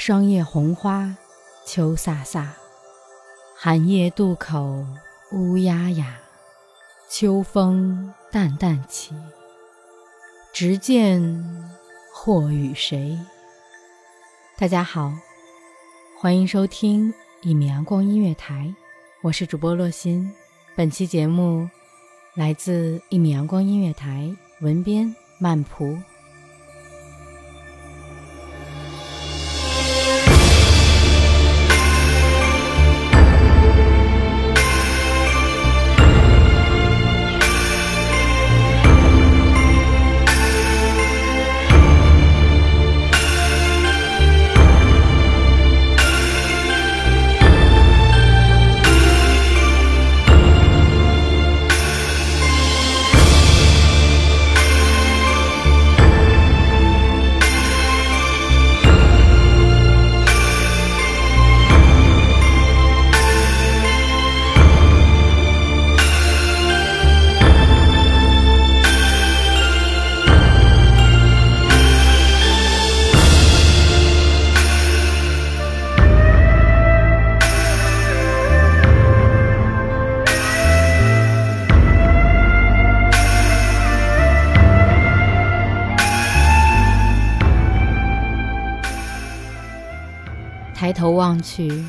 霜叶红花，秋飒飒；寒夜渡口，乌鸦哑。秋风淡淡起，直见或与谁？大家好，欢迎收听一米阳光音乐台，我是主播洛心。本期节目来自一米阳光音乐台，文编曼蒲。抬头望去，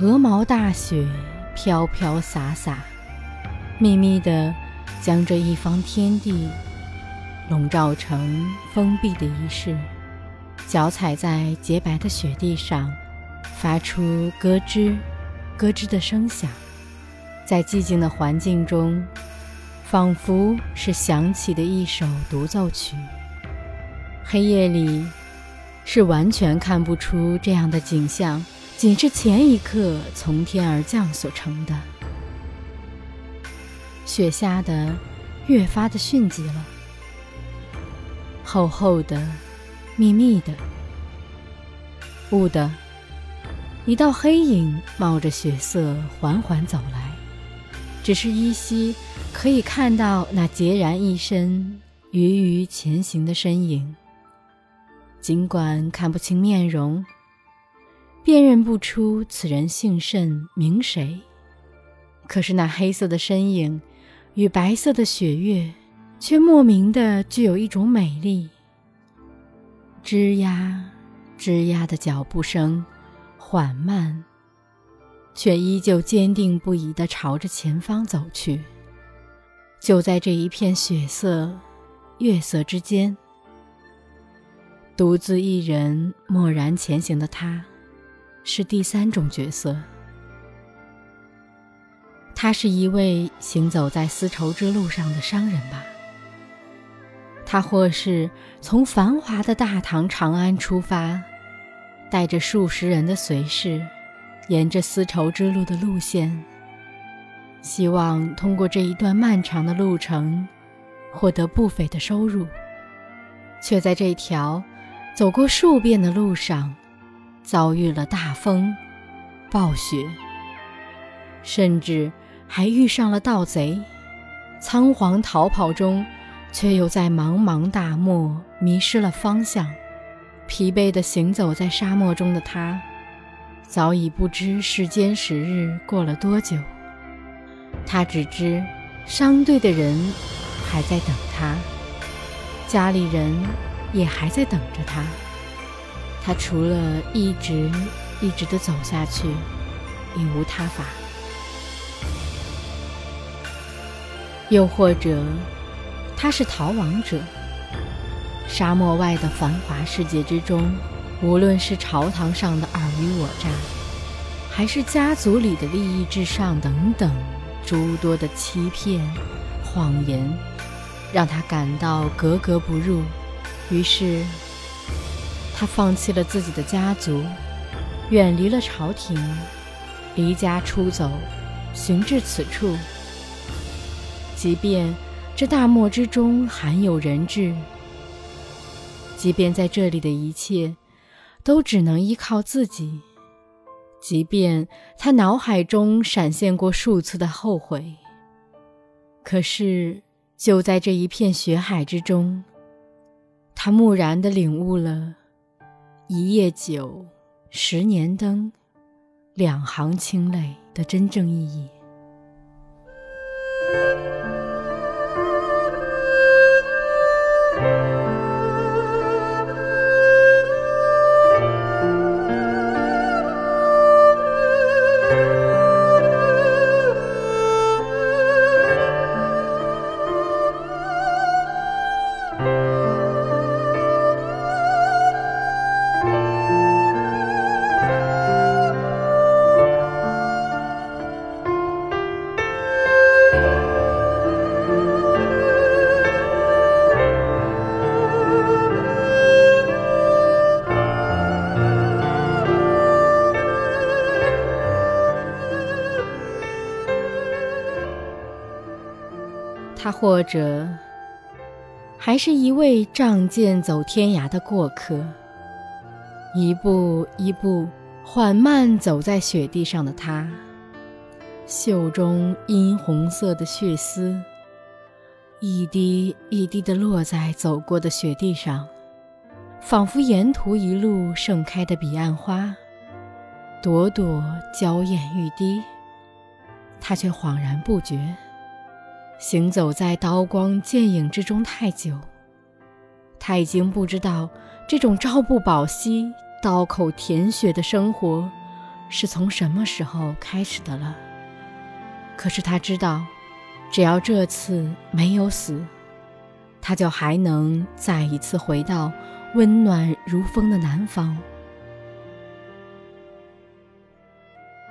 鹅毛大雪飘飘洒洒，密密的将这一方天地笼罩成封闭的仪式。脚踩在洁白的雪地上，发出咯吱咯吱的声响，在寂静的环境中，仿佛是响起的一首独奏曲。黑夜里。是完全看不出这样的景象，仅是前一刻从天而降所成的。雪下的越发的迅疾了，厚厚的，密密的。雾的，一道黑影冒着血色缓缓走来，只是依稀可以看到那孑然一身、余余前行的身影。尽管看不清面容，辨认不出此人姓甚名谁，可是那黑色的身影与白色的雪月，却莫名的具有一种美丽。吱呀，吱呀的脚步声缓慢，却依旧坚定不移的朝着前方走去。就在这一片血色、月色之间。独自一人默然前行的他，是第三种角色。他是一位行走在丝绸之路上的商人吧？他或是从繁华的大唐长安出发，带着数十人的随侍，沿着丝绸之路的路线，希望通过这一段漫长的路程，获得不菲的收入。却在这条走过数遍的路上，遭遇了大风、暴雪，甚至还遇上了盗贼。仓皇逃跑中，却又在茫茫大漠迷失了方向。疲惫地行走在沙漠中的他，早已不知世间时日过了多久。他只知，商队的人还在等他，家里人也还在等着他。他除了一直一直地走下去，已无他法。又或者，他是逃亡者。沙漠外的繁华世界之中，无论是朝堂上的尔虞我诈，还是家族里的利益至上等等诸多的欺骗、谎言，让他感到格格不入。于是，他放弃了自己的家族，远离了朝廷，离家出走，寻至此处。即便这大漠之中罕有人质，即便在这里的一切都只能依靠自己，即便他脑海中闪现过数次的后悔，可是就在这一片血海之中，他蓦然的领悟了“一夜酒，十年灯，两行清泪”的真正意义。他或者还是一位仗剑走天涯的过客，一步一步缓慢走在雪地上的他，袖中殷红色的血丝一滴一滴地落在走过的雪地上，仿佛沿途一路盛开的彼岸花，朵朵娇艳欲滴，他却恍然不觉。行走在刀光剑影之中太久，他已经不知道这种朝不保夕、刀口舔血的生活是从什么时候开始的了。可是他知道，只要这次没有死，他就还能再一次回到温暖如风的南方。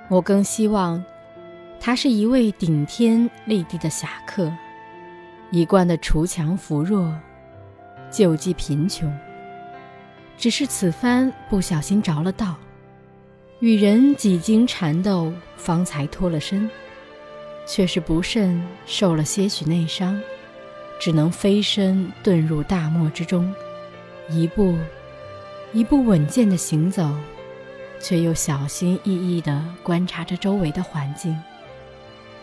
我更希望。他是一位顶天立地的侠客，一贯的锄强扶弱，救济贫穷。只是此番不小心着了道，与人几经缠斗，方才脱了身，却是不慎受了些许内伤，只能飞身遁入大漠之中，一步一步稳健的行走，却又小心翼翼地观察着周围的环境。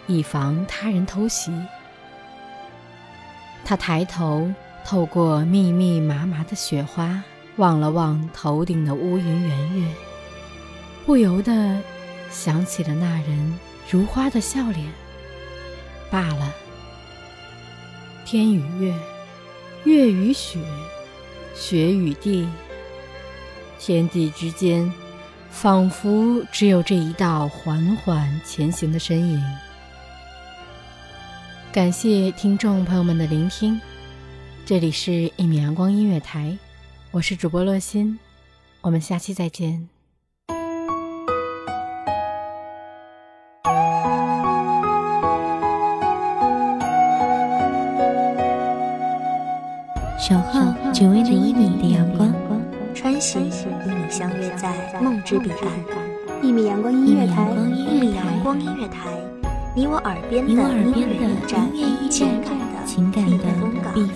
以防他人偷袭，他抬头透过密密麻麻的雪花望了望头顶的乌云圆月，不由得想起了那人如花的笑脸。罢了，天与月，月与雪，雪与地，天地之间，仿佛只有这一道缓缓前行的身影。感谢听众朋友们的聆听，这里是《一米阳光音乐台》，我是主播洛心，我们下期再见。守候只为那一米的阳光，穿行与你相约在梦之彼岸。一米阳光音乐台，一米阳光音乐台。你我耳边的音乐一站的情感一段风岗一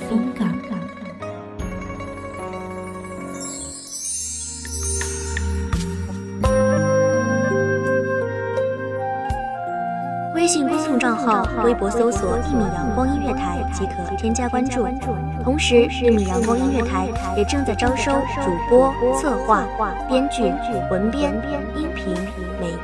微信公众账号微博搜索一米阳光音乐台即可添加关注。同时一米阳光音乐台也正在招收主播策划编剧文编。